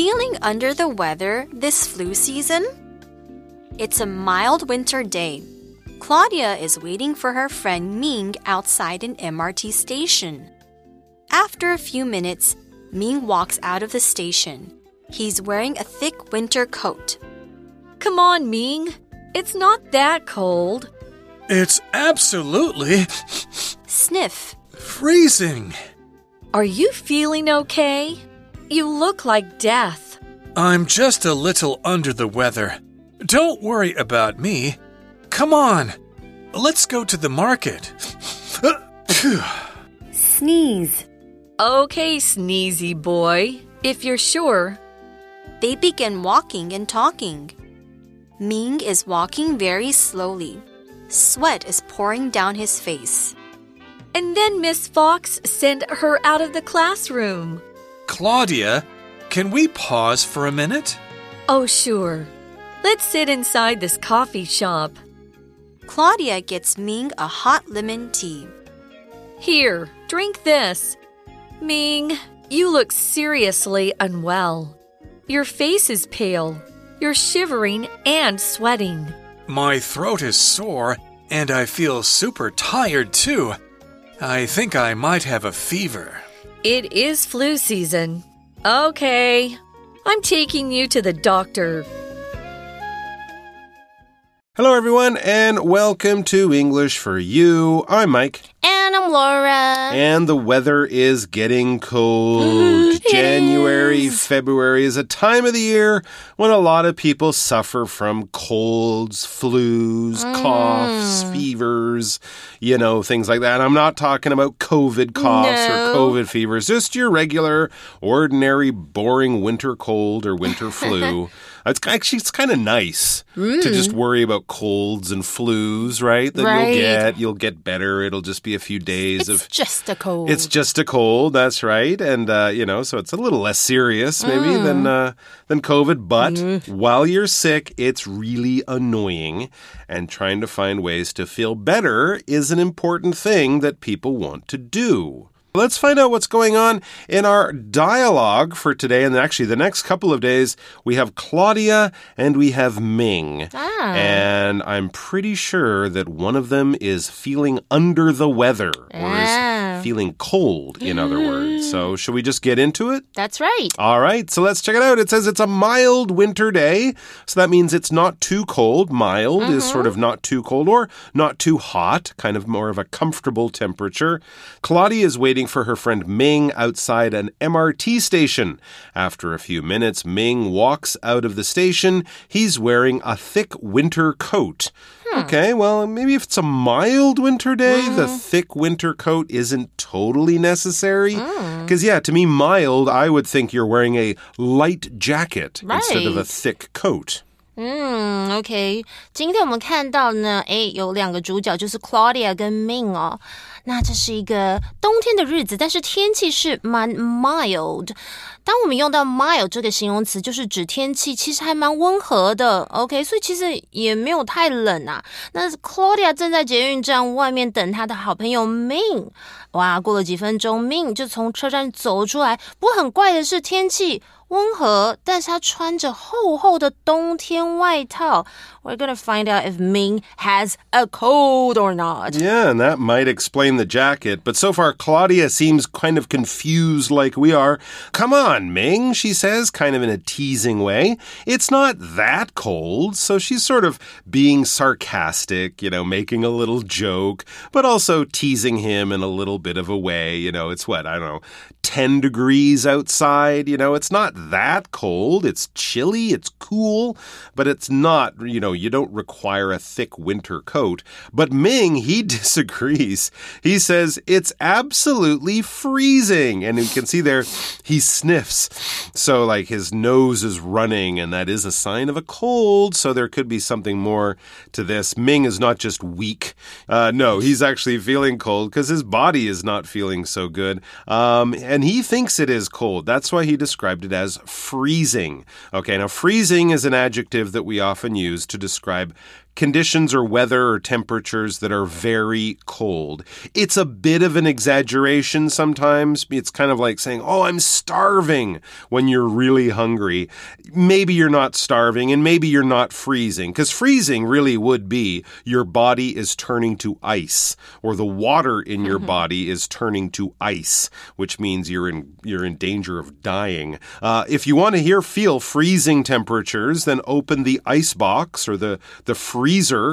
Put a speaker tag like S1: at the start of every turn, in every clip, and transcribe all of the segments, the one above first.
S1: Feeling under the weather this flu season? It's a mild winter day. Claudia is waiting for her friend Ming outside an MRT station. After a few minutes, Ming walks out of the station. He's wearing a thick winter coat.
S2: Come on, Ming. It's not that cold.
S3: It's absolutely
S1: Sniff.
S3: freezing.
S2: Are you feeling okay? You look like death.
S3: I'm just a little under the weather. Don't worry about me. Come on, let's go to the market.
S1: Sneeze.
S2: Okay, sneezy boy. If you're sure.
S1: They begin walking and talking. Ming is walking very slowly. Sweat is pouring down his face.
S2: And then Miss Fox sent her out of the classroom.
S3: Claudia, can we pause for a minute?
S2: Oh, sure. Let's sit inside this coffee shop.
S1: Claudia gets Ming a hot lemon tea.
S2: Here, drink this. Ming, you look seriously unwell. Your face is pale. You're shivering and sweating.
S3: My throat is sore, and I feel super tired too. I think I might have a fever.
S2: It is flu season. Okay. I'm taking you to the doctor.
S4: Hello, everyone, and welcome to English for You. I'm Mike,
S5: And I'm Laura.
S4: and the weather is getting cold. January,
S5: is.
S4: February is a time of the year when a lot of people suffer from colds, flus, mm. coughs, fevers, you know, things like that. I'm not talking about COVID coughs
S5: No.
S4: or COVID fevers, just your regular, ordinary, boring winter cold or winter flu. It's actually it's kind of nice to just mm. worry about colds and flus, right? That
S5: Right.
S4: you'll get, you'll get better. It'll just be a few days
S5: It's
S4: of
S5: just a cold.
S4: it's just a cold, that's right, and uh, you know, so it's a little less serious maybe than uh, than COVID. But while you're sick, it's really annoying, and trying to find ways to feel better is an important thing that people want to do. Let's find out what's going on in our dialogue for today. And actually, the next couple of days, we have Claudia and we have Ming.
S5: Ah.
S4: And I'm pretty sure that one of them is feeling under the weather or is feeling cold, in other words. So, mm. should we just get into it?
S5: That's right.
S4: All right, so let's check it out. It says it's a mild winter day. So that means it's not too cold. Mild is sort of mm-hmm. not too cold or not too hot, kind of more of a comfortable temperature. Claudia is waiting for her friend Ming outside an MRT station. After a few minutes, Ming walks out of the station. He's wearing a thick winter coat. Okay, well, maybe if it's a mild winter day, the thick winter coat isn't totally necessary. Because, yeah, to me, mild, I would think you're wearing a light jacket instead of a
S5: Right.
S4: thick coat.
S5: 嗯，OK，今天我们看到呢，诶，有两个主角就是 Claudia 跟 Ming 哦。 那这是一个冬天的日子，但是天气是蛮 mild。当我们用到 mild 这个形容词，就是指天气其实还蛮温和的。OK，所以其实也没有太冷啊。那 Claudia 正在捷运站外面等她的好朋友 Min。哇，过了几分钟，Min 就从车站走出来。不过很怪的是，天气温和，但是他穿着厚厚的冬天外套。We're gonna find out if Ming has a cold or not.
S4: Yeah, and that might explain the jacket. But so far, Claudia seems kind of confused like we are. Come on, Ming, she says, kind of in a teasing way. It's not that cold. So she's sort of being sarcastic, you know, making a little joke, but also teasing him in a little bit of a way. You know, it's what, I don't know, 10 degrees outside. You know, it's not that cold. It's chilly, it's cool, but it's not, you know, you don't require a thick winter coat. But Ming, he disagrees. He says it's absolutely freezing. And you can see there, he sniffs. So, like, his nose is running, and that is a sign of a cold. So, there could be something more to this. Ming is not just weak. Uh, no, he's actually feeling cold because his body is not feeling so good. Um, and he thinks it is cold. That's why he described it as freezing. Okay, now freezing is an adjective that we often use to describe conditions or weather or temperatures that are very cold. It's a bit of an exaggeration sometimes. It's kind of like saying, Oh, I'm starving when you're really hungry. Maybe you're not starving and maybe you're not freezing because freezing really would be your body is turning to ice or the water in your body is turning to ice, which means you're in, you're in danger of dying. Uh, if you want to hear feel freezing temperatures, then open the ice box or the, the freezer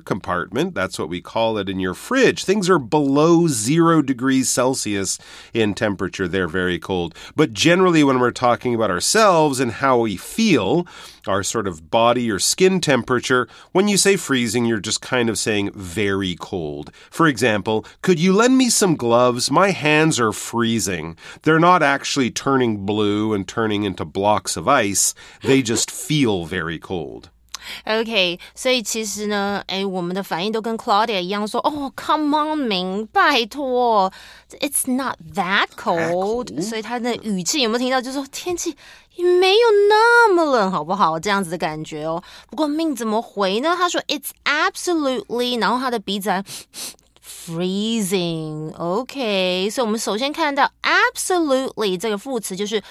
S4: compartment. That's what we call it in your fridge. Things are below zero degrees Celsius in temperature. They're very cold. But generally, when we're talking about ourselves and how we feel, our sort of body or skin temperature, when you say freezing, you're just kind of saying very cold. For example, could you lend me some gloves? My hands are freezing. They're not actually turning blue and turning into blocks of ice, they just feel very cold.
S5: OK，所以其实呢，哎，我们的反应都跟 Claudia 一样说，哦，Come on，明，拜托，It's not that cold。所以他的语气有没有听到？就是说天气没有那么冷，好不好？这样子的感觉哦。不过命怎么回呢？他说 It's absolutely，然后他的鼻子还 freezing。OK，所以我们首先看到 absolutely 这个副词就是。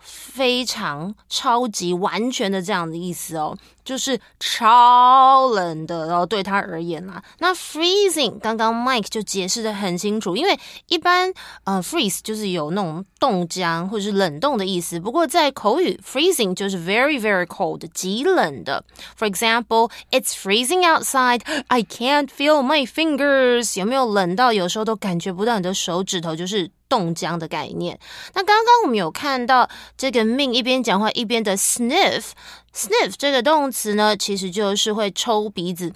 S5: 非常、超级、完全的这样的意思哦，就是超冷的。然后对他而言啦，那 freezing 刚刚 Mike 就解释的很清楚，因为一般呃 freeze 就是有那种冻僵或者是冷冻的意思。不过在口语，freezing 就是 very very cold，极冷的。For example, it's freezing outside. I can't feel my fingers. 有没有冷到有时候都感觉不到你的手指头？就是冻僵的概念。那刚刚我们有看到这个命一边讲话一边的 sniff，sniff 这个动词呢，其实就是会抽鼻子。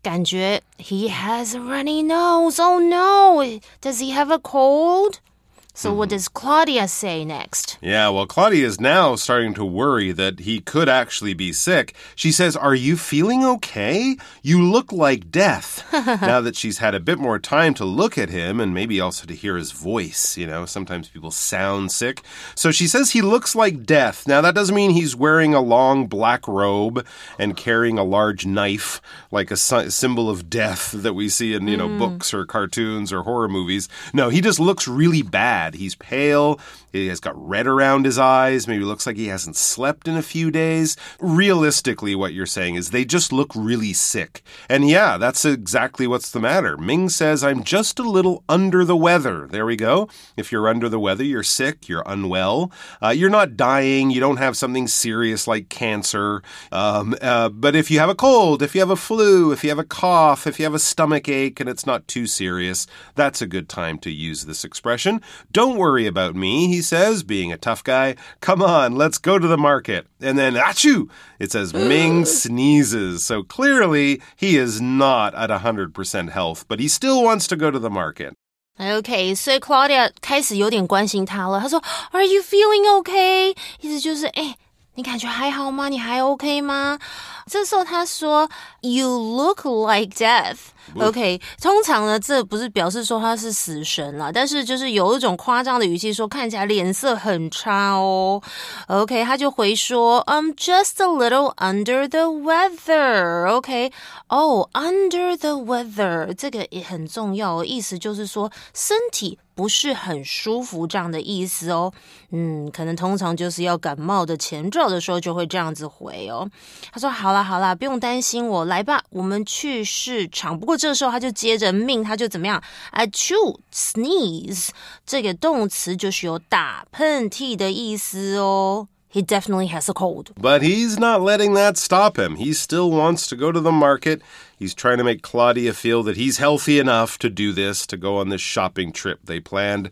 S5: 感觉 he has a runny nose. Oh no! Does he have a cold? So, what does Claudia say next?
S4: Yeah, well, Claudia is now starting to worry that he could actually be sick. She says, Are you feeling okay? You look like death. now that she's had a bit more time to look at him and maybe also to hear his voice, you know, sometimes people sound sick. So she says he looks like death. Now, that doesn't mean he's wearing a long black robe and carrying a large knife like a symbol of death that we see in, you know, mm. books or cartoons or horror movies. No, he just looks really bad He's pale. He has got red around his eyes. Maybe looks like he hasn't slept in a few days. Realistically, what you're saying is they just look really sick. And yeah, that's exactly what's the matter. Ming says, I'm just a little under the weather. There we go. If you're under the weather, you're sick, you're unwell. Uh, you're not dying. You don't have something serious like cancer. Um, uh, but if you have a cold, if you have a flu, if you have a cough, if you have a stomach ache and it's not too serious, that's a good time to use this expression. Don't worry about me, he says, being a tough guy. Come on, let's go to the market. And then, achoo! It says Ming sneezes. So clearly, he is not at 100% health, but he still wants to go to the market.
S5: OK，所以 Claudia 开始有点关心他了。他说：“Are you feeling OK？” 意思就是，哎， 你感觉还好吗？你还 OK 吗？这时候他说：“You look like death。” OK，通常呢，这不是表示说他是死神了，但是就是有一种夸张的语气，说看起来脸色很差哦。OK，他就回说，I'm just a little under the weather。OK，哦，under the weather 这个也很重要，意思就是说身体不是很舒服这样的意思哦。嗯，可能通常就是要感冒的前兆的时候就会这样子回哦。他说：好啦好啦，不用担心我，来吧，我们去市场。不过。这时候他就接着命，他就怎么样？I chew sneeze 这个动词就是有打喷嚏的意思哦。He definitely has a cold.
S4: But he's not letting that stop him. He still wants to go to the market. He's trying to make Claudia feel that he's healthy enough to do this, to go on this shopping trip they planned.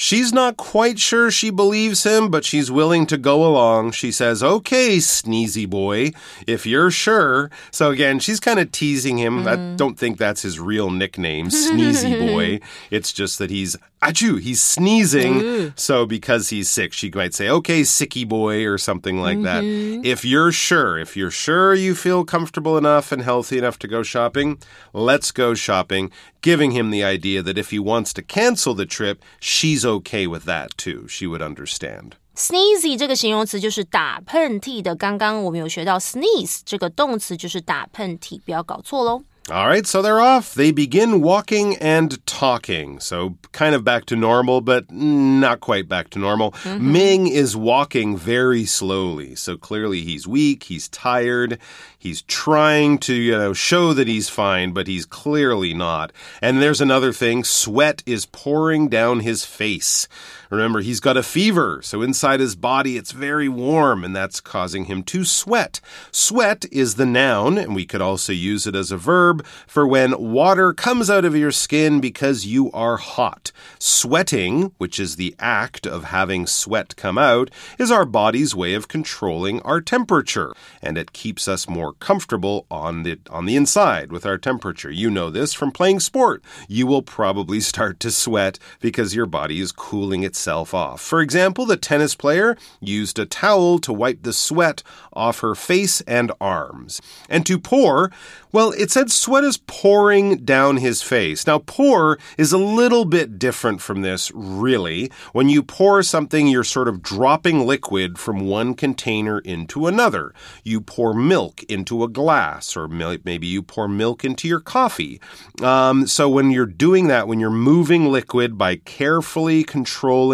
S4: She's not quite sure she believes him, but she's willing to go along. She says, Okay, sneezy boy, if you're sure. So again, she's kind of teasing him. Mm. I don't think that's his real nickname, Sneezy Boy. It's just that he's achoo, he's sneezing. So because he's sick, she might say, okay, sicky boy, or something like that. If you're sure, if you're sure you feel comfortable enough and healthy enough to go shopping, let's go shopping, giving him the idea that if he wants to cancel the trip, she's okay with that too. She would understand.
S5: Sneezy 这个形容词就是打喷嚏的。刚刚我们有学到 sneeze 这个动词就是打喷嚏，不要搞错喽。
S4: All right, so they're off. They begin walking and talking. So, kind of back to normal, but not quite back to normal. Mm-hmm. Ming is walking very slowly. So, clearly, he's weak, he's tired, he's trying to, you know, show that he's fine, but he's clearly not. And there's another thing sweat is pouring down his face. Remember, he's got a fever, so inside his body it's very warm, and that's causing him to sweat. Sweat is the noun, and we could also use it as a verb for when water comes out of your skin because you are hot. Sweating, which is the act of having sweat come out, is our body's way of controlling our temperature, and it keeps us more comfortable on the on the inside with our temperature. You know this from playing sport. You will probably start to sweat because your body is cooling itself off. For example, the tennis player used a towel to wipe the sweat off her face and arms. And to pour, well, it said sweat is pouring down his face. Now, pour is a little bit different from this, really. When you pour something, you're sort of dropping liquid from one container into another. You pour milk into a glass, or maybe you pour milk into your coffee. Um, so, when you're doing that, when you're moving liquid by carefully controlling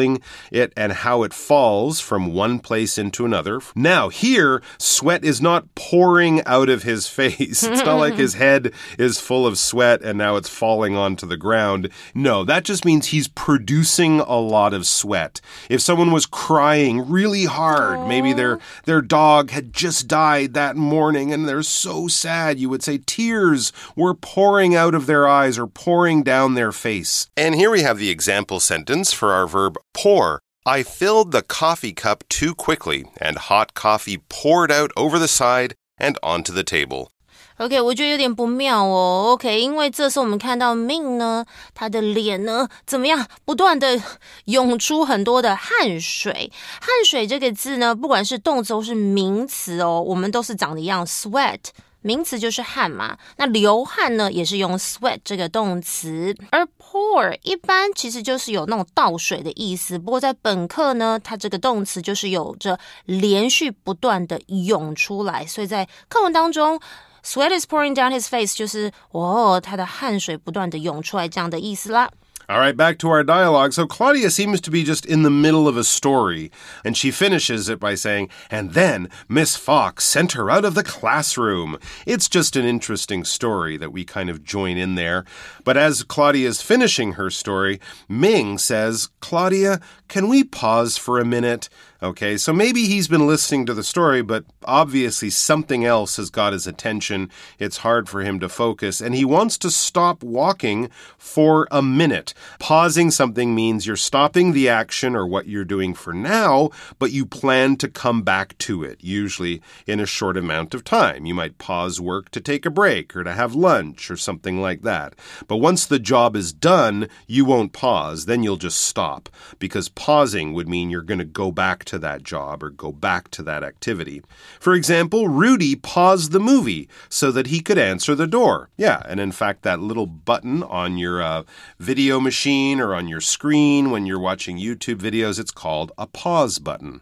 S4: it and how it falls from one place into another. Now, here, sweat is not pouring out of his face. It's not like his head is full of sweat and now it's falling onto the ground. No, that just means he's producing a lot of sweat. If someone was crying really hard, maybe their their dog had just died that morning and they're so sad, you would say tears were pouring out of their eyes or pouring down their face. And here we have the example sentence for our verb pour. I filled the coffee cup too quickly, and hot coffee poured out over the side and onto the table.
S5: OK，我觉得有点不妙哦。OK，因为这次我们看到 Min 呢，他的脸呢怎么样，不断的涌出很多的汗水。汗水这个字呢，不管是动词或是名词哦，我们都是长得一样，sweat。 名词就是汗嘛，那流汗呢也是用 sweat 这个动词，而 pour 一般其实就是有那种倒水的意思。不过在本课呢，它这个动词就是有着连续不断的涌出来，所以在课文当中。Sweat is pouring down his face，就是哦，他的汗水不断的涌出来这样的意思啦。
S4: All right, back to our dialogue. So Claudia seems to be just in the middle of a story, and she finishes it by saying, And then Miss Fox sent her out of the classroom. It's just an interesting story that we kind of join in there. But as Claudia is finishing her story, Ming says, Claudia, can we pause for a minute? Okay, so maybe he's been listening to the story, but obviously something else has got his attention. It's hard for him to focus, and he wants to stop walking for a minute. Pausing something means you're stopping the action or what you're doing for now, but you plan to come back to it, usually in a short amount of time. You might pause work to take a break or to have lunch or something like that. But once the job is done, you won't pause, then you'll just stop, because pausing would mean you're going to go back to to that job or go back to that activity. For example, Rudy paused the movie so that he could answer the door. Yeah, and in fact, that little button on your uh, video machine or on your screen when you're watching YouTube videos, it's called a pause button.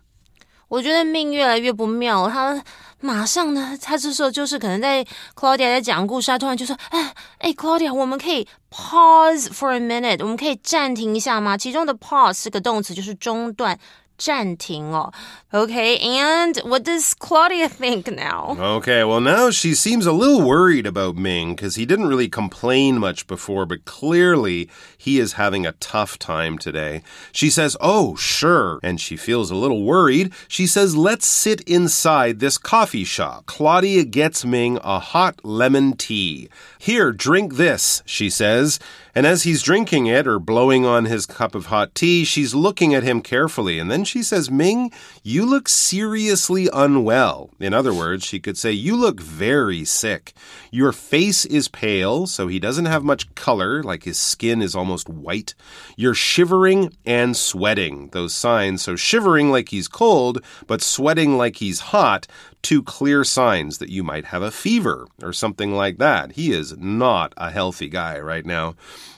S5: 我觉得明越来越不妙，他马上呢，他这时候就是可能在 Claudia 在讲故事，他突然就说：“哎哎，Claudia，我们可以 pause for a minute，我们可以暂停一下吗？”其中的 pause 是个动词，就是中断、暂停哦，OK。And what does Claudia think now?
S4: Okay, well, now she seems a little worried about Ming because he didn't really complain much before, but clearly he is having a tough time today. She says, Oh, sure. And she feels a little worried. She says, Let's sit inside this coffee shop. Claudia gets Ming a hot lemon tea. Here, drink this, she says. And as he's drinking it or blowing on his cup of hot tea, she's looking at him carefully. And then she says, Ming, you look seriously unwell. In other words, she could say, You look very sick. Your face is pale, so he doesn't have much color, like his skin is almost white. You're shivering and sweating, those signs. So, shivering like he's cold, but sweating like he's hot two clear signs that you might have a fever or something like that. He is not a healthy guy right now.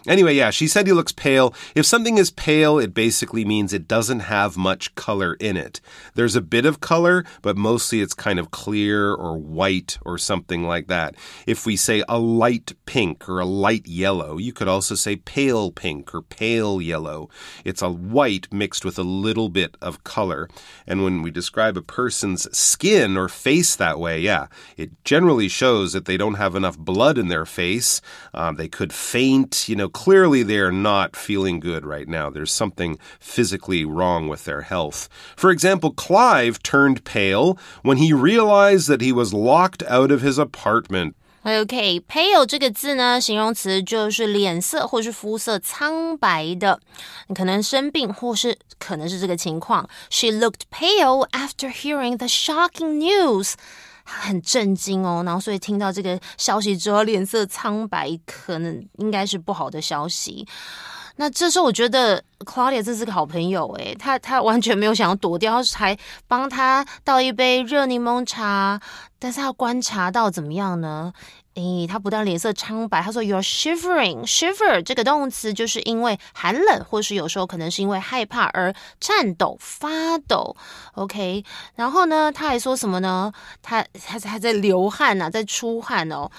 S4: Anyway, yeah, she said he looks pale. If something is pale, it basically means it doesn't have much color in it. There's a bit of color, but mostly it's kind of clear or white or something like that. If we say a light pink or a light yellow, you could also say pale pink or pale yellow. It's a white mixed with a little bit of color. And when we describe a person's skin or face that way, yeah, it generally shows that they don't have enough blood in their face. Um, they could faint, you know, clearly they are not feeling good right now. There's something physically wrong with their health. For example, Clive turned pale when he realized that he was locked out of his apartment.
S5: OK，pale、okay, 这个字呢，形容词就是脸色或是肤色苍白的，可能生病或是可能是这个情况。She looked pale after hearing the shocking news. 很震惊哦，然后所以听到这个消息之后，脸色苍白，可能应该是不好的消息。那这时候我觉得 Claudia 这是个好朋友诶，他他完全没有想要躲掉，还帮他倒一杯热柠檬茶，但是要观察到怎么样呢？诶，他不但脸色苍白，他说 You're shivering. Shiver 这个动词就是因为寒冷，或是有时候可能是因为害怕而颤抖、发抖。OK，然后呢，他还说什么呢？他他他在流汗呐，在出汗哦。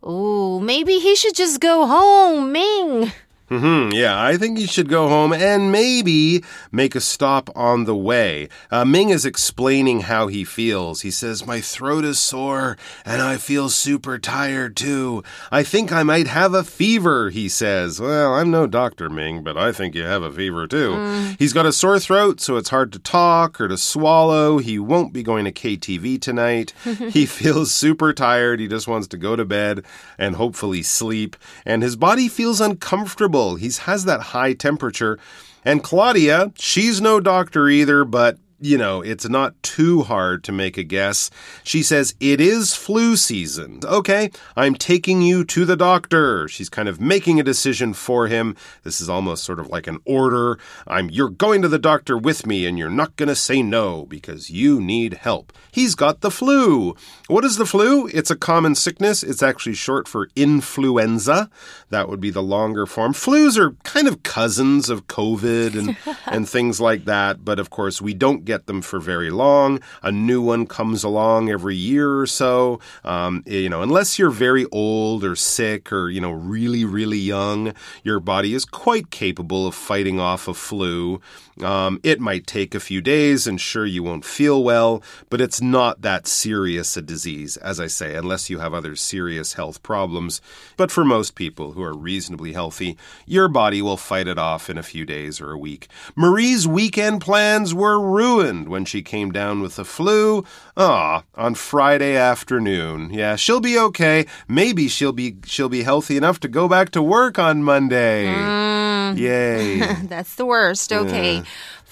S5: 哦 maybe he should just go home, Ming.
S4: Mm -hmm, yeah, I think you should go home and maybe make a stop on the way. Uh, Ming is explaining how he feels. He says, My throat is sore and I feel super tired too. I think I might have a fever, he says. Well, I'm no doctor, Ming, but I think you have a fever too. Mm. He's got a sore throat, so it's hard to talk or to swallow. He won't be going to KTV tonight. he feels super tired. He just wants to go to bed and hopefully sleep. And his body feels uncomfortable he has that high temperature. And Claudia, she's no doctor either, but you know, it's not too hard to make a guess. She says, It is flu season. Okay, I'm taking you to the doctor. She's kind of making a decision for him. This is almost sort of like an order. I'm you're going to the doctor with me and you're not going to say no because you need help. He's got the flu. What is the flu? It's a common sickness. It's actually short for influenza. That would be the longer form. Flus are kind of cousins of COVID and and things like that, but of course we don't get get them for very long. A new one comes along every year or so. Um, you know, unless you're very old or sick or, you know, really, really young, your body is quite capable of fighting off a flu. Um, it might take a few days, and sure, you won't feel well, but it's not that serious a disease, as I say, unless you have other serious health problems. But for most people who are reasonably healthy, your body will fight it off in a few days or a week. Marie's weekend plans were ruined when she came down with the flu. Ah, on Friday afternoon. Yeah, she'll be okay. Maybe she'll be she'll be healthy enough to go back to work on Monday.
S5: Mm.
S4: Yay.
S5: That's the worst. Okay. Yeah.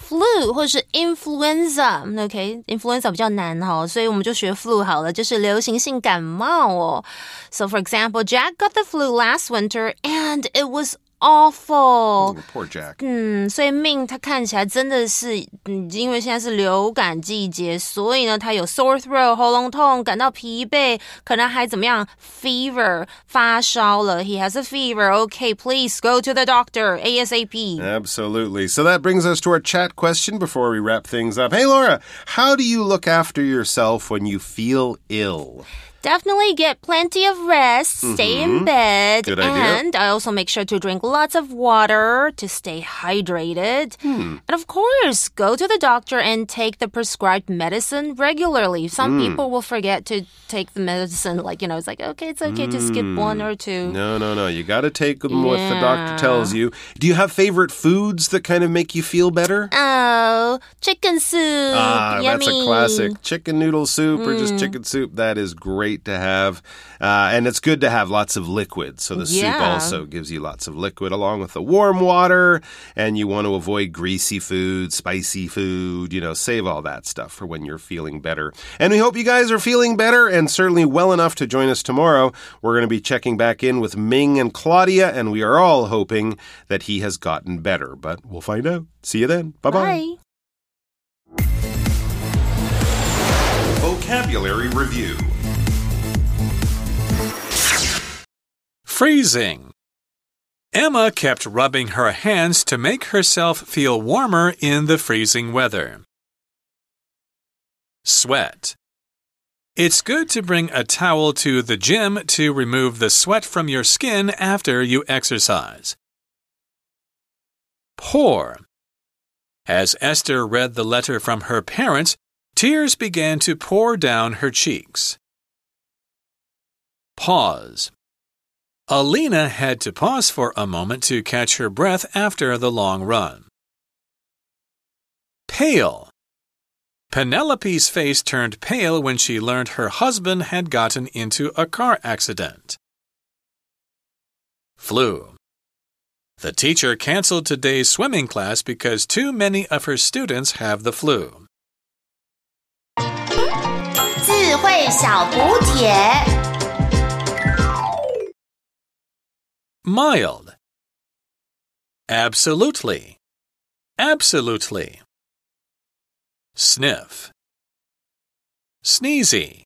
S5: flu 或是 influenza，OK，influenza、okay? 比较难哈，所以我们就学 flu 好了，就是流行性感冒哦。So for example, Jack got the flu last winter and it was awful、嗯。
S4: Poor Jack。
S5: 嗯，所以明他看起来真的是，嗯，因为现在是流感季节，所以呢，他有 sore throat 喉咙痛，感到疲惫，可能还怎么样 fever 发烧了。He has a fever. Okay, please go to the doctor ASAP.
S4: Absolutely. So that brings us to our chat question before we wrap things up. Hey Laura, how do you look after yourself when you feel ill?
S5: Definitely get plenty of rest, stay mm -hmm. in mm-hmm. bed,
S4: Good
S5: and I also make sure to drink lots of water to stay hydrated.
S4: Hmm.
S5: And of course, go to the doctor and take the prescribed medicine regularly. Some mm. people will forget to take the medicine, like, you know, it's like, okay, it's okay mm. to skip one or two.
S4: No, no, no. You got to take them yeah. what the doctor tells you. Do you have favorite foods that kind of make you feel better?
S5: Oh, chicken soup.
S4: Ah,
S5: Yummy.
S4: that's a classic. Chicken noodle soup or just mm. chicken soup. That is great great to have. Uh, and it's good to have lots of liquid. So the soup also gives you lots of liquid along with the warm water. And you want to avoid greasy food, spicy food, you know, save all that stuff for when you're feeling better. And we hope you guys are feeling better and certainly well enough to join us tomorrow. We're going to be checking back in with Ming and Claudia, and we are all hoping that he has gotten better. But we'll find out. See you then. Bye-bye.
S5: Bye.
S4: Vocabulary Review
S3: Freezing. Emma kept rubbing her hands to make herself feel warmer in the freezing weather. Sweat. It's good to bring a towel to the gym to remove the sweat from your skin after you exercise. Pour. As Esther read the letter from her parents, tears began to pour down her cheeks. Pause. Alina had to pause for a moment to catch her breath after the long run. Pale. Penelope's face turned pale when she learned her husband had gotten into a car accident. Flu. The teacher canceled today's swimming class because too many of her students have the flu. Mild. Absolutely. Absolutely. Sniff. Sneezy.